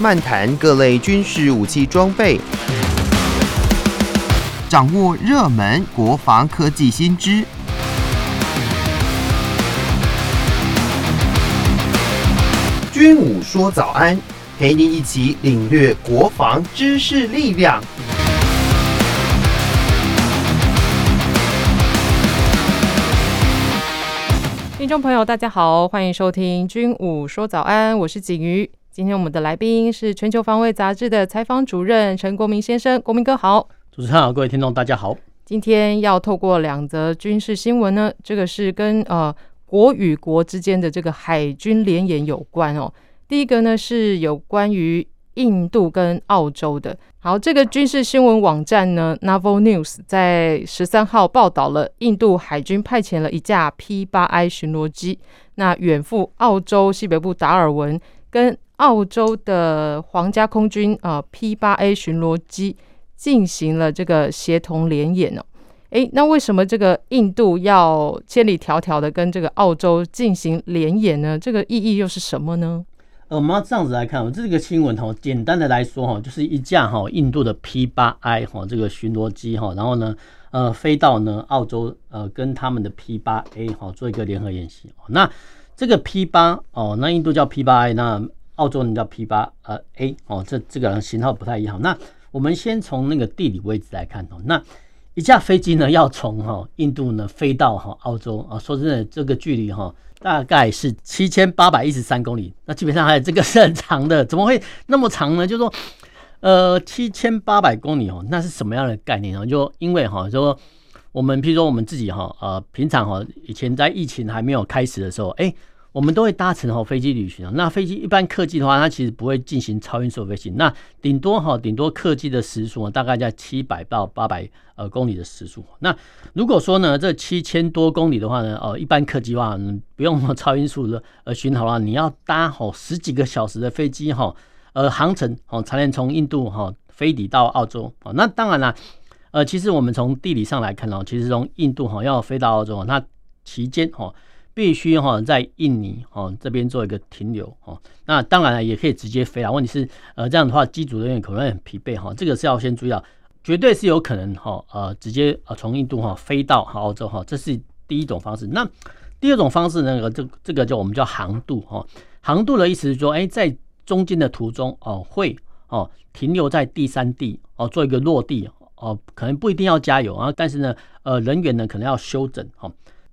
漫谈各类军事武器装备，掌握热门国防科技新知。军武说早安，陪您一起领略国防知识力量。听众朋友，大家好，欢迎收听《军武说早安》，我是景瑜。今天我们的来宾是《全球防卫杂志》的采访主任陈国民先生，国民哥好。主持人好，各位听众大家好。今天要透过两则军事新闻呢，这个是跟呃国与国之间的这个海军联演有关哦。第一个呢是有关于印度跟澳洲的。好，这个军事新闻网站呢，Naval News 在十三号报道了印度海军派遣了一架 P 八 I 巡逻机，那远赴澳洲西北部达尔文，跟澳洲的皇家空军呃 P-8A 巡逻机进行了这个协同联演哦。诶，那为什么这个印度要千里迢迢的跟这个澳洲进行联演呢？这个意义又是什么呢？呃，我们要这样子来看，这个新闻哈，简单的来说哈，就是一架哈印度的 P8I 哈这个巡逻机哈，然后呢，呃，飞到呢澳洲呃跟他们的 P8A 哈做一个联合演习。那这个 P8 哦，那印度叫 P8I，那澳洲人叫 P8 呃 A 哦，这这个型号不太一样。那我们先从那个地理位置来看哦，那一架飞机呢要从哈印度呢飞到哈澳洲啊，说真的这个距离哈。大概是七千八百一十三公里，那基本上还有这个是很长的，怎么会那么长呢？就说，呃，七千八百公里哦，那是什么样的概念呢？就因为哈，就说我们譬如说我们自己哈，呃，平常哈，以前在疫情还没有开始的时候，哎。我们都会搭乘哈飞机旅行，那飞机一般客机的话，它其实不会进行超音速飞行。那顶多哈，顶多客机的时速大概在七百到八百呃公里的时速。那如果说呢，这七千多公里的话呢，呃，一般客机的话，不用超音速的呃巡航了，你要搭好十几个小时的飞机哈，呃，航程哦，才能从印度哈飞抵到澳洲。那当然了，呃，其实我们从地理上来看哦，其实从印度哈要飞到澳洲，那期间哈。必须哈在印尼哈这边做一个停留哈，那当然也可以直接飞啊。问题是呃这样的话机组人员可能很疲惫哈，这个是要先注意到，绝对是有可能哈呃直接呃从印度哈飞到澳洲哈，这是第一种方式。那第二种方式呢，这这个叫我们叫航渡哈，航渡的意思是说，哎在中间的途中哦会哦停留在第三地哦做一个落地哦，可能不一定要加油啊，但是呢呃人员呢可能要休整哈。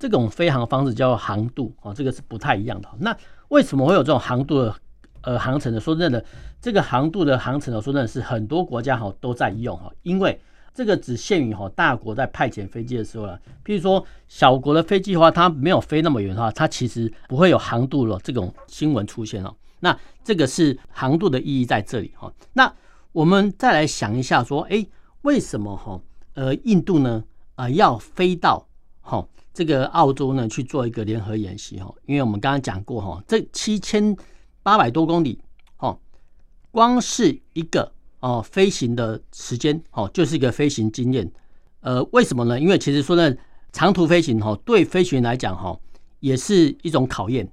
这种飞航方式叫做航度啊，这个是不太一样的。那为什么会有这种航度的呃航程呢？说真的，这个航度的航程呢，说真的是很多国家哈都在用哈，因为这个只限于哈大国在派遣飞机的时候了。譬如说小国的飞机的话，它没有飞那么远的话，它其实不会有航度了这种新闻出现哦。那这个是航度的意义在这里哈。那我们再来想一下说，哎，为什么哈呃印度呢呃要飞到哈？这个澳洲呢去做一个联合演习哈，因为我们刚刚讲过哈，这七千八百多公里哦，光是一个哦飞行的时间哦，就是一个飞行经验。呃，为什么呢？因为其实说呢，长途飞行哈，对飞行员来讲哈，也是一种考验。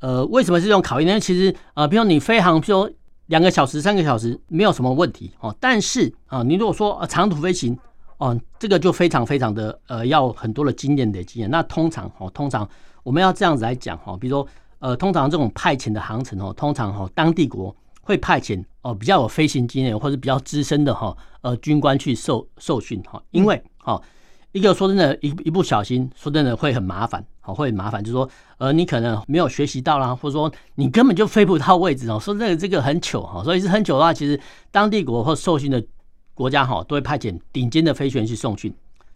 呃，为什么是一种考验呢？其实啊，比如你飞航，比如说两个小时、三个小时没有什么问题哦，但是啊，你如果说长途飞行，哦，这个就非常非常的呃，要很多的经验的经验。那通常哦，通常我们要这样子来讲哈，比如说呃，通常这种派遣的航程哦，通常哈，当地国会派遣哦比较有飞行经验或者比较资深的哈呃军官去受受训哈，因为哈一个说真的，一一不小心说真的会很麻烦，好会很麻烦，就是说呃你可能没有学习到啦，或者说你根本就飞不到位置哦，说这个这个很糗哈，所以是很糗的话，其实当地国或受训的。国家哈都会派遣顶尖的飞行员去送训，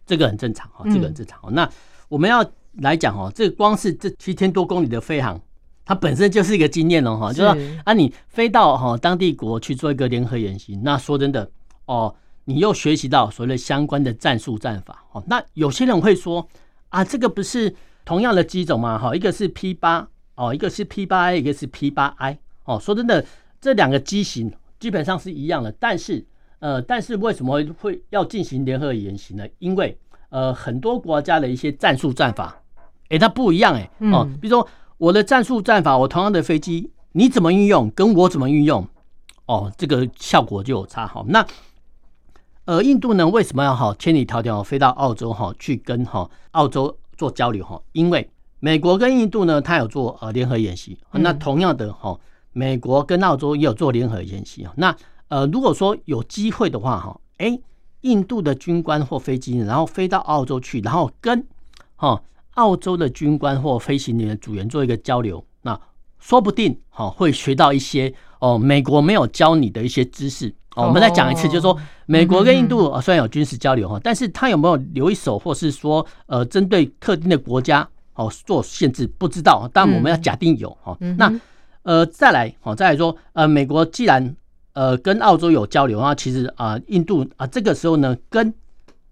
这个很正常哈，这个很正常。那我们要来讲哈，这个光是这七千多公里的飞航，它本身就是一个经验了哈，就是说啊，你飞到哈当地国去做一个联合演习，那说真的哦，你又学习到所谓的相关的战术战法哦。那有些人会说啊，这个不是同样的机种吗？哈，一个是 P 八哦，一个是 P 八 A，一个是 P 八 I 哦。说真的，这两个机型基本上是一样的，但是。呃，但是为什么会要进行联合演习呢？因为呃，很多国家的一些战术战法，诶，它不一样诶。哦，比如说我的战术战法，我同样的飞机，你怎么运用，跟我怎么运用，哦，这个效果就有差哈。那呃，印度呢，为什么要哈千里迢迢飞到澳洲哈去跟哈澳洲做交流哈？因为美国跟印度呢，它有做呃联合演习。那同样的哈，美国跟澳洲也有做联合演习。那呃，如果说有机会的话哈，哎，印度的军官或飞机，然后飞到澳洲去，然后跟哈澳洲的军官或飞行员的组员做一个交流，那说不定哈会学到一些哦美国没有教你的一些知识。哦，我们再讲一次，就是说，美国跟印度虽然有军事交流哈，但是他有没有留一手，或是说，呃，针对特定的国家哦做限制，不知道。但我们要假定有哈。那呃，再来哦，再来说，呃，美国既然呃跟澳洲有交流啊，其实啊，印度啊这个时候呢跟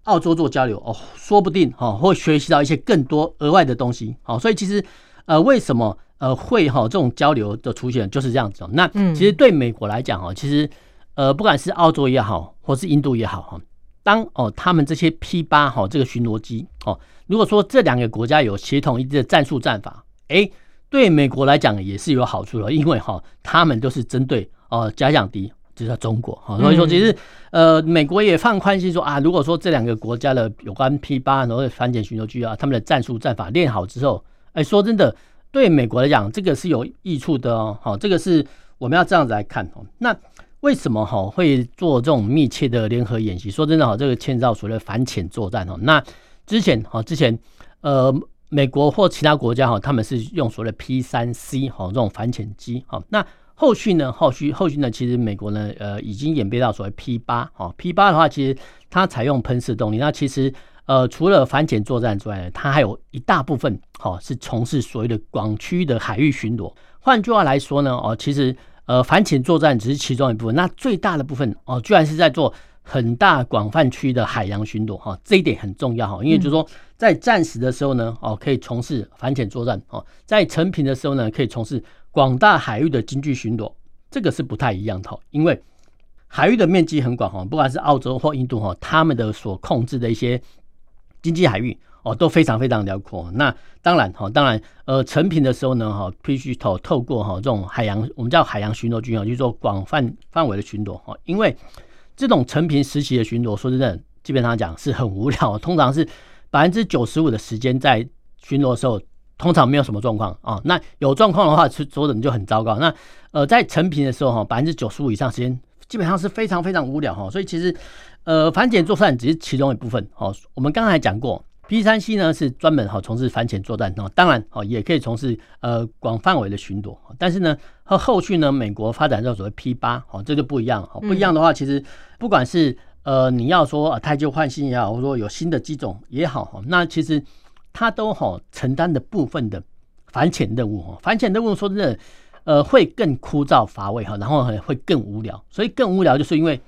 澳洲做交流哦，说不定哈会学习到一些更多额外的东西。好，所以其实呃，为什么呃会哈这种交流的出现就是这样子。那其实对美国来讲哦，其实。呃，不管是澳洲也好，或是印度也好哈，当哦他们这些 P 八哈这个巡逻机哦，如果说这两个国家有协同一致的战术战法，哎，对美国来讲也是有好处的，因为哈他们都是针对哦假想敌，就是中国哈，所以说其实呃美国也放宽心说啊，如果说这两个国家的有关 P 八然后反潜巡逻机啊，他们的战术战法练好之后，哎，说真的，对美国来讲这个是有益处的哦，好，这个是我们要这样子来看哦，那。为什么哈会做这种密切的联合演习？说真的哈，这个牵涉所谓的反潜作战哦。那之前哈，之前呃，美国或其他国家哈，他们是用所谓的 P 三 C 哈这种反潜机哈。那后续呢？后续后续呢？其实美国呢，呃，已经演变到所谓 P 八哈。P 八的话，其实它采用喷射动力。那其实呃，除了反潜作战之外呢，它还有一大部分哈是从事所谓的广区的海域巡逻。换句话来说呢，哦，其实。呃，反潜作战只是其中一部分，那最大的部分哦，居然是在做很大广泛区的海洋巡逻哈，这一点很重要哈，因为就是说在战时的时候呢，哦，可以从事反潜作战哦，在成平的时候呢，可以从事广大海域的经济巡逻，这个是不太一样的，因为海域的面积很广哈，不管是澳洲或印度哈，他们的所控制的一些经济海域。哦，都非常非常辽阔。那当然哈，当然呃，成平的时候呢，哈，必须透透过哈这种海洋，我们叫海洋巡逻军啊，就是说广泛范围的巡逻哈。因为这种成平时期的巡逻，说真的，基本上讲是很无聊，通常是百分之九十五的时间在巡逻的时候，通常没有什么状况啊。那有状况的话，是说的就很糟糕。那呃，在成平的时候哈，百分之九十五以上时间基本上是非常非常无聊哈。所以其实呃，反潜作战只是其中一部分。哦，我们刚才讲过。P 三 C 呢是专门哈从事反潜作战哦，当然哦也可以从事呃广范围的巡逻，但是呢和后续呢美国发展到所谓 P 八哦，这就不一样哦，不一样的话，其实不管是呃你要说太旧换新也好，或者说有新的机种也好哈，那其实它都哈承担的部分的反潜任务哈，反潜任务说真的呃会更枯燥乏味哈，然后会更无聊，所以更无聊就是因为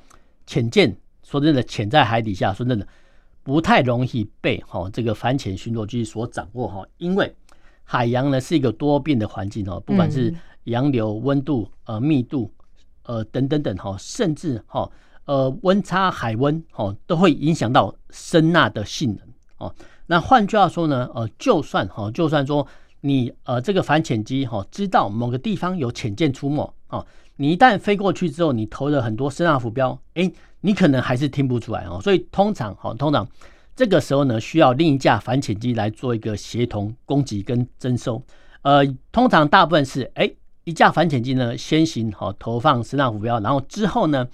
潜舰说真的潜在海底下说真的。不太容易被哈这个反潜巡逻机所掌握哈，因为海洋呢是一个多变的环境哦，不管是洋流、温度、呃密度、呃等等等哈，甚至哈呃温差、海温哈都会影响到声呐的性能哦。那换句话说呢，呃就算哈就算说你呃这个反潜机哈知道某个地方有潜舰出没哦，你一旦飞过去之后，你投了很多声纳浮标，诶。你可能还是听不出来哦，所以通常哈，通常这个时候呢，需要另一架反潜机来做一个协同攻击跟侦收。呃，通常大部分是哎，一架反潜机呢先行哈投放声纳浮标，然后之后呢，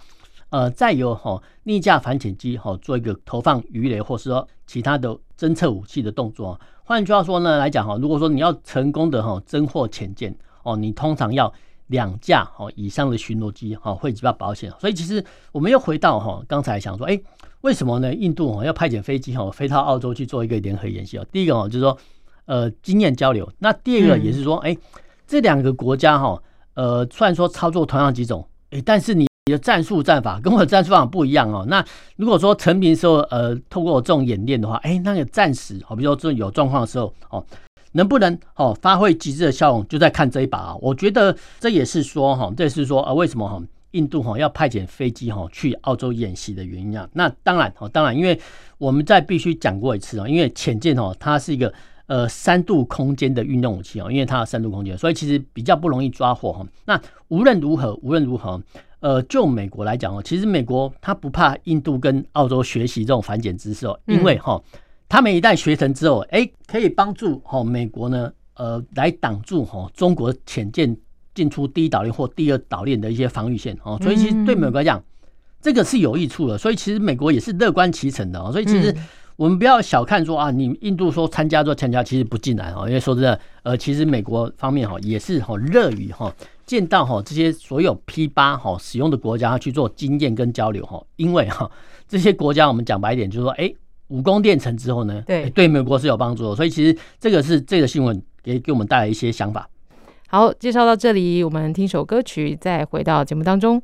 呃，再由哈另一架反潜机哈做一个投放鱼雷或是说其他的侦测武器的动作。换句话说呢来讲哈，如果说你要成功的哈侦获潜舰哦，你通常要。两架哦以上的巡逻机哈会比较保险，所以其实我们又回到哈刚才想说，哎，为什么呢？印度哦要派遣飞机哈飞到澳洲去做一个联合演习哦。第一个哦就是说呃经验交流，那第二个也是说，哎，这两个国家哈呃虽然说操作同样几种，哎，但是你你的战术战法跟我的战术法不一样哦。那如果说成平时候呃透过这种演练的话，哎，那个战时好，比如说这种有状况的时候哦。能不能哦发挥极致的效用，就在看这一把啊！我觉得这也是说哈，这也是说啊，为什么哈印度哈要派遣飞机哈去澳洲演习的原因啊？那当然哈，当然，因为我们再必须讲过一次啊，因为潜舰哦，它是一个呃三度空间的运动武器啊，因为它有三度空间，所以其实比较不容易抓获哈。那无论如何，无论如何，呃，就美国来讲哦，其实美国他不怕印度跟澳洲学习这种反潜知识哦，因为哈，他们一旦学成之后，哎，可以帮助哈美国呢，呃，来挡住哈中国潜舰进出第一岛链或第二岛链的一些防御线哦，所以其实对美国来讲，这个是有益处的，所以其实美国也是乐观其成的哦，所以其实我们不要小看说啊，你印度说参加就参加，其实不尽然哦，因为说真的，呃，其实美国方面哈也是哈乐于哈。见到哈这些所有 P 八哈使用的国家去做经验跟交流哈，因为哈这些国家我们讲白一点就是说，哎，武功练成之后呢，对对美国是有帮助的，所以其实这个是这个新闻给给我们带来一些想法。好，介绍到这里，我们听首歌曲，再回到节目当中。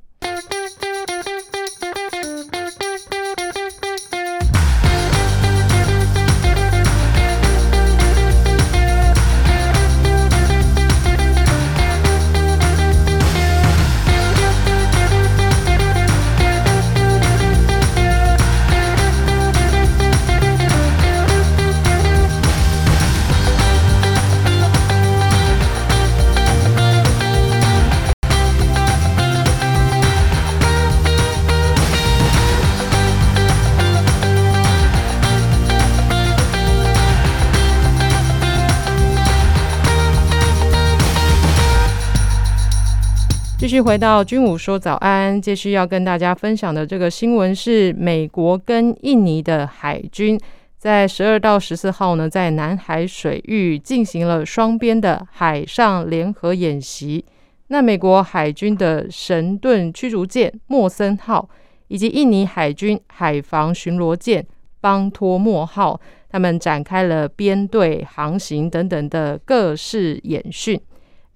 继续回到军武说早安，继续要跟大家分享的这个新闻是，美国跟印尼的海军在十二到十四号呢，在南海水域进行了双边的海上联合演习。那美国海军的神盾驱逐舰莫森号以及印尼海军海防巡逻舰邦托莫号，他们展开了编队航行等等的各式演训。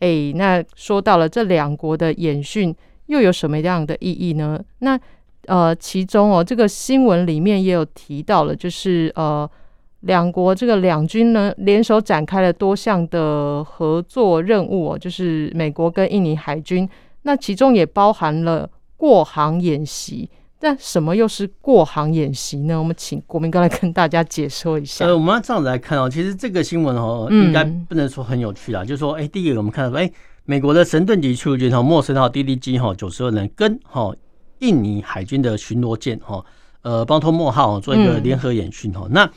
哎，那说到了这两国的演训又有什么样的意义呢？那呃，其中哦，这个新闻里面也有提到了，就是呃，两国这个两军呢联手展开了多项的合作任务哦，就是美国跟印尼海军，那其中也包含了过航演习。但什么又是过航演习呢？我们请国民哥来跟大家解说一下。呃，我们要这样子来看哦，其实这个新闻哦，应该不能说很有趣啦。嗯、就是说，哎，第一个我们看到说，哎，美国的神盾级驱逐舰哈莫森号 DDG 哈九十二人跟哈印尼海军的巡逻舰哈呃邦托莫号做一个联合演训哈。嗯、那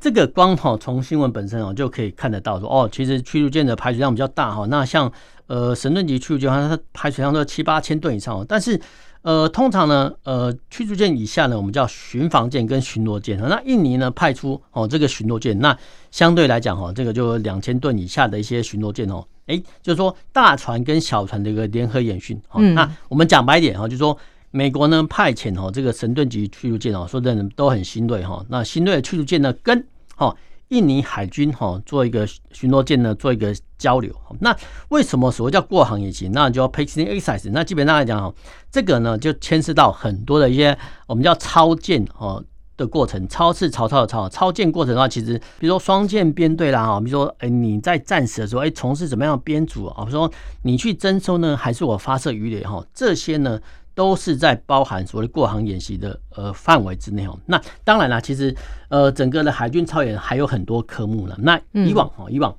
这个光哈从新闻本身哦就可以看得到说，哦，其实驱逐舰的排水量比较大哈。那像呃神盾级驱逐舰它排水量都七八千吨以上，但是。呃，通常呢，呃，驱逐舰以下呢，我们叫巡防舰跟巡逻舰。那印尼呢派出哦这个巡逻舰，那相对来讲哈，这个就两千吨以下的一些巡逻舰哦，哎，就是说大船跟小船的一个联合演训。嗯，那我们讲白一点哈，就是说美国呢派遣哦这个神盾级驱逐舰哦，说真的都很新锐哈。那新锐的驱逐舰呢跟哈。印尼海军哈做一个巡逻舰呢，做一个交流。那为什么所谓叫过航演习？那就要 p a c i n g exercise。那基本上来讲哈，这个呢就牵涉到很多的一些我们叫操舰哦的过程。操是曹操的操，操舰过程的话，其实比如说双舰编队啦哈，比如说哎你在战时的时候哎从事怎么样的编组啊？比如说你去征收呢，还是我发射鱼雷哈？这些呢？都是在包含所谓过航演习的呃范围之内哦。那当然啦，其实呃整个的海军超演还有很多科目了。那以往哈，以往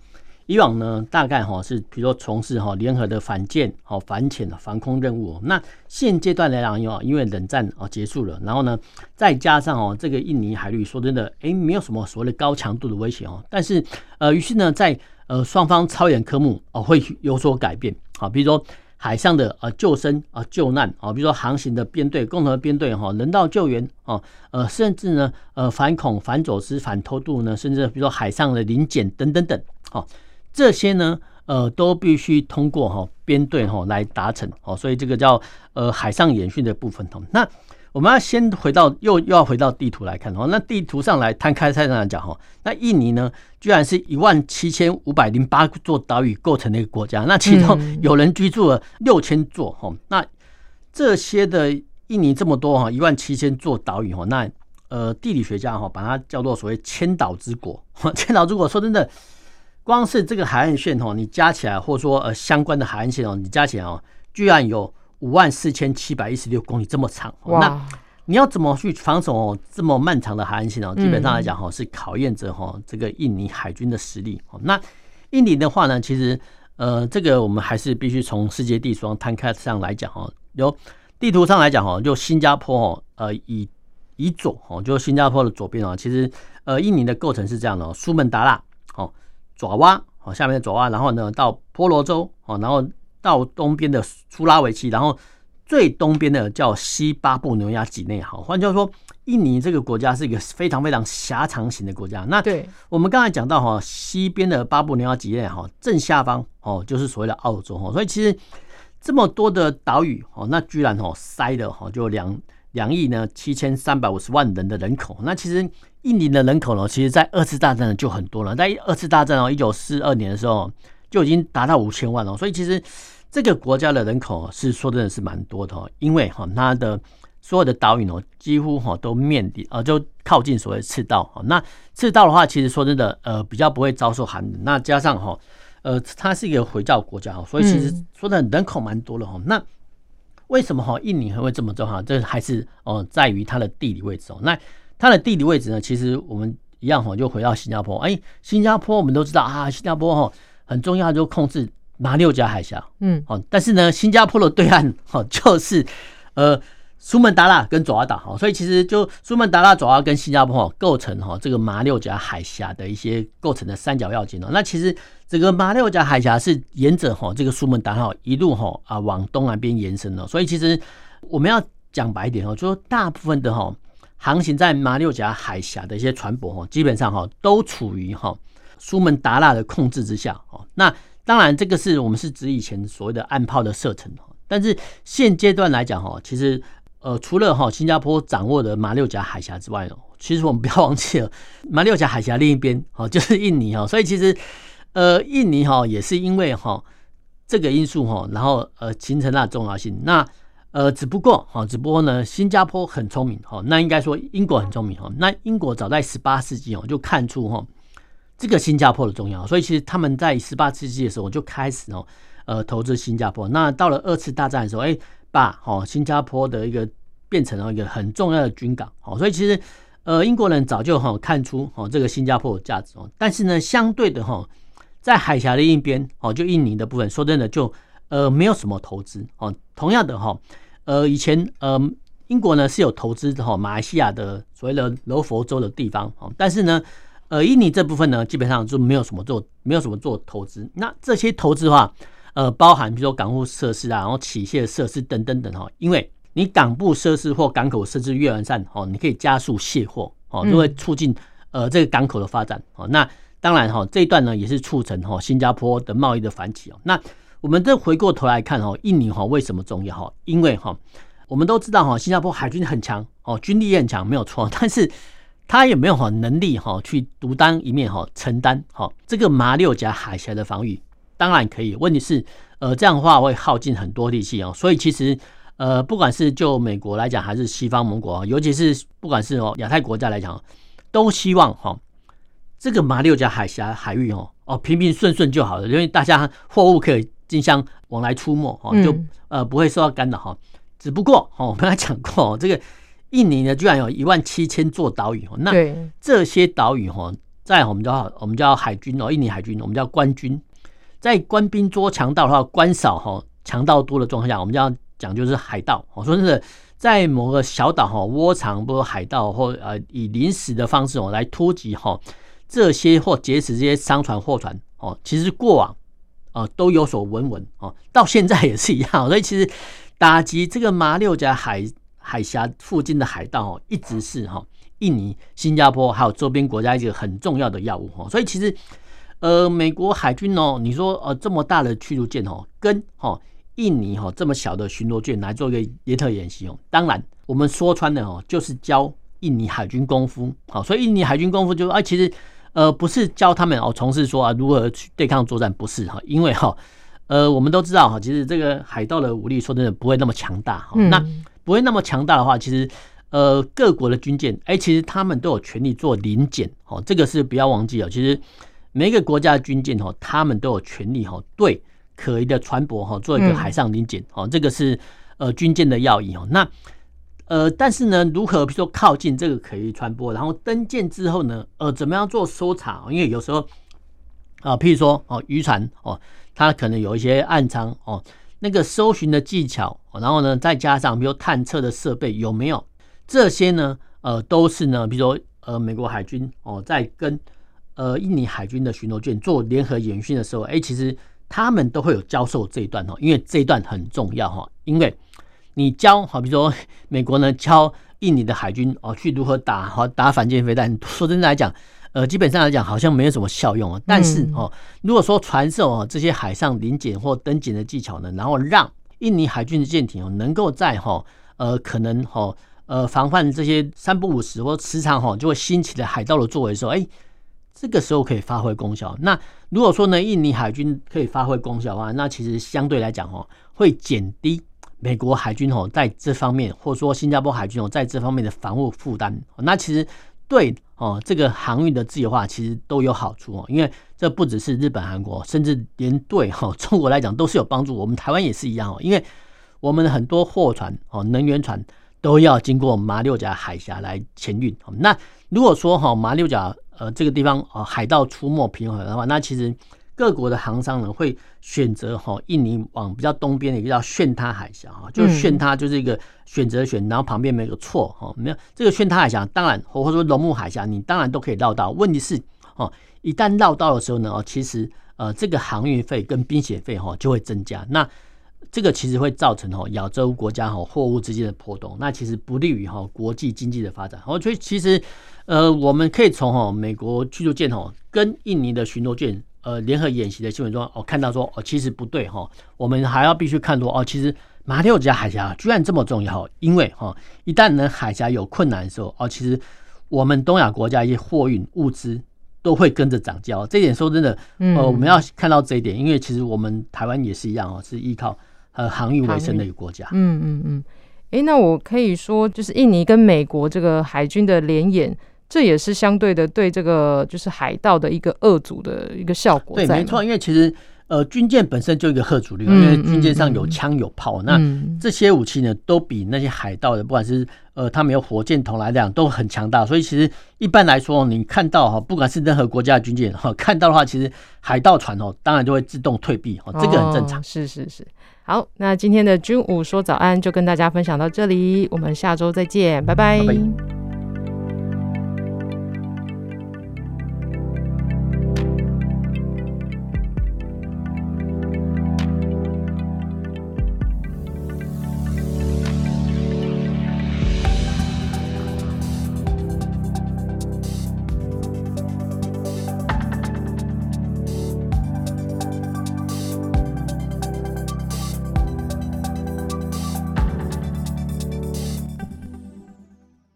以往呢，大概哈是比如说从事哈联合的反舰、好反潜的防空任务。那现阶段来讲，因为冷战哦结束了，然后呢再加上哦这个印尼海域说真的，哎没有什么所谓的高强度的威胁哦。但是呃于是呢在呃双方超演科目哦会有所改变。好，比如说。海上的呃救生啊救难啊，比如说航行的编队、共同编队哈，人道救援啊，呃甚至呢呃反恐、反走私、反偷渡呢，甚至比如说海上的临检等等等，啊，这些呢呃都必须通过哈编队哈来达成哦，所以这个叫呃海上演训的部分哦。那我们要先回到又又要回到地图来看哦，那地图上来摊开菜上来讲哈，那印尼呢，居然是一万七千五百零八座岛屿构成的一个国家，那其中有人居住了六千座哈，那这些的印尼这么多哈，一万七千座岛屿哈，那呃地理学家哈把它叫做所谓千岛之国，千岛之国说真的，光是这个海岸线哈，你加起来或者说呃相关的海岸线哦，你加起来哦，居然有。五万四千七百一十六公里这么长，那你要怎么去防守哦？这么漫长的海岸线哦，基本上来讲哈，是考验着哈这个印尼海军的实力。那印尼的话呢，其实呃，这个我们还是必须从世界地图上摊开上来讲哈。由地图上来讲哈，就新加坡哦，呃，以以左哦，就新加坡的左边哦，其实呃，印尼的构成是这样的哦，苏门答腊哦，爪哇哦，下面的爪哇，然后呢到婆罗洲哦，然后到东边的苏拉维西，然后。最东边的叫西巴布纽亚几内，好，换句话说，印尼这个国家是一个非常非常狭长型的国家。那对我们刚才讲到哈，西边的巴布纽亚几内哈，正下方哦，就是所谓的澳洲哈。所以其实这么多的岛屿哦，那居然哦塞的哈，就两两亿呢七千三百五十万人的人口。那其实印尼的人口呢，其实在二次大战就很多了，在二次大战哦，一九四二年的时候就已经达到五千万了。所以其实。这个国家的人口是说真的是蛮多的哦，因为哈它的所有的岛屿哦，几乎哈都面临啊就靠近所谓赤道哈。那赤道的话，其实说真的呃比较不会遭受寒冷。那加上哈呃它是一个回教国家哈，所以其实说的人口蛮多的哈。那为什么哈印尼还会这么重要？这还是哦在于它的地理位置哦。那它的地理位置呢，其实我们一样哈就回到新加坡。哎，新加坡我们都知道啊，新加坡哈很重要，就控制。马六甲海峡，嗯，哦，但是呢，新加坡的对岸，哈，就是呃，苏门答腊跟爪哇岛，哈，所以其实就苏门答腊、爪哇跟新加坡，哈，构成哈这个马六甲海峡的一些构成的三角要件哦。那其实这个马六甲海峡是沿着哈这个苏门答腊一路哈啊往东南边延伸的，所以其实我们要讲白一点哦，就说大部分的哈航行在马六甲海峡的一些船舶哈，基本上哈都处于哈苏门答腊的控制之下哦。那当然，这个是我们是指以前所谓的暗炮的射程，但是现阶段来讲哈，其实呃，除了哈新加坡掌握的马六甲海峡之外哦，其实我们不要忘记了 马六甲海峡另一边哦，就是印尼哈，所以其实呃，印尼哈也是因为哈这个因素哈，然后呃形成了重要性。那呃，只不过哈，只不过呢，新加坡很聪明哈，那应该说英国很聪明哈，那英国早在十八世纪哦就看出哈。这个新加坡的重要，所以其实他们在十八世纪的时候就开始哦，呃，投资新加坡。那到了二次大战的时候，哎，把哦新加坡的一个变成了一个很重要的军港。哦，所以其实呃英国人早就哈看出哦这个新加坡的价值哦。但是呢，相对的哈，在海峡的一边哦，就印尼的部分，说真的就呃没有什么投资哦。同样的哈，呃以前呃英国呢是有投资的哈马来西亚的所谓的柔佛州的地方哦，但是呢。呃，印尼这部分呢，基本上就没有什么做，没有什么做投资。那这些投资的话，呃，包含比如说港务设施啊，然后起卸设施等等等哈。因为你港部设施或港口设施越完善哦，你可以加速卸货哦，就会促进呃这个港口的发展哦。那当然哈，这一段呢也是促成哈新加坡的贸易的繁起哦。那我们再回过头来看哈，印尼哈为什么重要哈？因为哈，我们都知道哈，新加坡海军很强哦，军力也很强，没有错，但是。他也没有哈能力哈去独当一面哈承担哈这个马六甲海峡的防御？当然可以。问题是呃这样的话会耗尽很多力气哦。所以其实呃不管是就美国来讲，还是西方盟国，尤其是不管是哦亚太国家来讲，都希望哈这个马六甲海峡海域哦哦平平顺顺就好了，因为大家货物可以竞相往来出没哦，就呃不会受到干扰哈。只不过哦我们刚才讲过这个。印尼呢，居然有一万七千座岛屿哦。那这些岛屿哈，在我们叫我们叫海军哦，印尼海军，我们叫官军。在官兵捉强盗的话，官少哈，强盗多的状况下，我们就要讲就是海盗。我说真的，在某个小岛哈，窝藏不海盗或呃以临时的方式哦来突击哈这些或劫持这些商船货船哦，其实过往啊都有所闻闻哦，到现在也是一样。所以其实打击这个马六甲海。海峡附近的海盗哦，一直是哈印尼、新加坡还有周边国家一个很重要的药物哈。所以其实，呃，美国海军哦，你说呃这么大的驱逐舰哦，跟哈印尼哈这么小的巡逻舰来做一个联合演习哦，当然我们说穿了哦，就是教印尼海军功夫。好，所以印尼海军功夫就啊，其实呃不是教他们哦从事说啊如何去对抗作战，不是哈，因为哈呃我们都知道哈，其实这个海盗的武力说真的不会那么强大哈。那不会那么强大的话，其实，呃，各国的军舰，哎，其实他们都有权利做临检，哦，这个是不要忘记哦。其实每一个国家的军舰，哦，他们都有权利，哈，对可疑的船舶，哈，做一个海上临检，哦，这个是呃军舰的要义，哦。那呃，但是呢，如何比如说靠近这个可疑船舶，然后登舰之后呢，呃，怎么样做搜查？因为有时候啊，譬如说哦，渔船哦，它可能有一些暗舱哦。那个搜寻的技巧，然后呢，再加上比如探测的设备有没有这些呢？呃，都是呢，比如说呃，美国海军哦，在跟呃印尼海军的巡逻舰做联合演训的时候，哎，其实他们都会有教授这一段哦，因为这一段很重要哈，因为你教好，比如说美国呢教印尼的海军哦去如何打好打反舰飞弹，说真的来讲。呃，基本上来讲，好像没有什么效用啊。但是哦，如果说传授哦这些海上临检或登检的技巧呢，然后让印尼海军的舰艇哦能够在哈呃可能哈呃防范这些三不五时或时常哈就会兴起的海盗的作为的时候，哎，这个时候可以发挥功效。那如果说呢，印尼海军可以发挥功效的话，那其实相对来讲哦，会减低美国海军哦在这方面，或者说新加坡海军哦在这方面的防务负担。那其实。对哦，这个航运的自由化其实都有好处哦，因为这不只是日本、韩国，甚至连对哈中国来讲都是有帮助。我们台湾也是一样哦，因为我们很多货船哦、能源船都要经过马六甲海峡来前运。哦那如果说哈马六甲呃这个地方哦海盗出没平衡的话，那其实。各国的航商呢会选择哈印尼往比较东边的一个叫炫他海峡哈，就是巽他就是一个选择选，然后旁边没有个错哈，没有这个炫他海峡，当然或者说龙目海峡，你当然都可以绕道。问题是哦，一旦绕道的时候呢，哦，其实呃这个航运费跟冰雪费哈就会增加，那这个其实会造成哈亚洲国家哈货物之间的波动，那其实不利于哈国际经济的发展。哦，所以其实呃我们可以从哈美国驱逐舰哈跟印尼的巡逻舰。呃，联合演习的新闻中，我、哦、看到说，哦，其实不对哈，我们还要必须看说，哦，其实马六甲海峡居然这么重要，因为哈，一旦呢海峡有困难的时候，哦，其实我们东亚国家一些货运物资都会跟着涨价。这一点说真的，呃，我们要看到这一点，因为其实我们台湾也是一样哦，是依靠呃航运为生的一个国家。嗯嗯嗯，哎、欸，那我可以说，就是印尼跟美国这个海军的联演。这也是相对的，对这个就是海盗的一个遏阻的一个效果。对，没错，因为其实呃军舰本身就一个吓阻力，因为军舰上有枪有炮，那这些武器呢都比那些海盗的不管是呃他们有火箭筒来讲都很强大，所以其实一般来说，你看到哈，不管是任何国家的军舰哈，看到的话，其实海盗船哦，当然就会自动退避哦，这个很正常。哦，是是是，好，那今天的军武说早安就跟大家分享到这里，我们下周再见，拜拜。拜拜。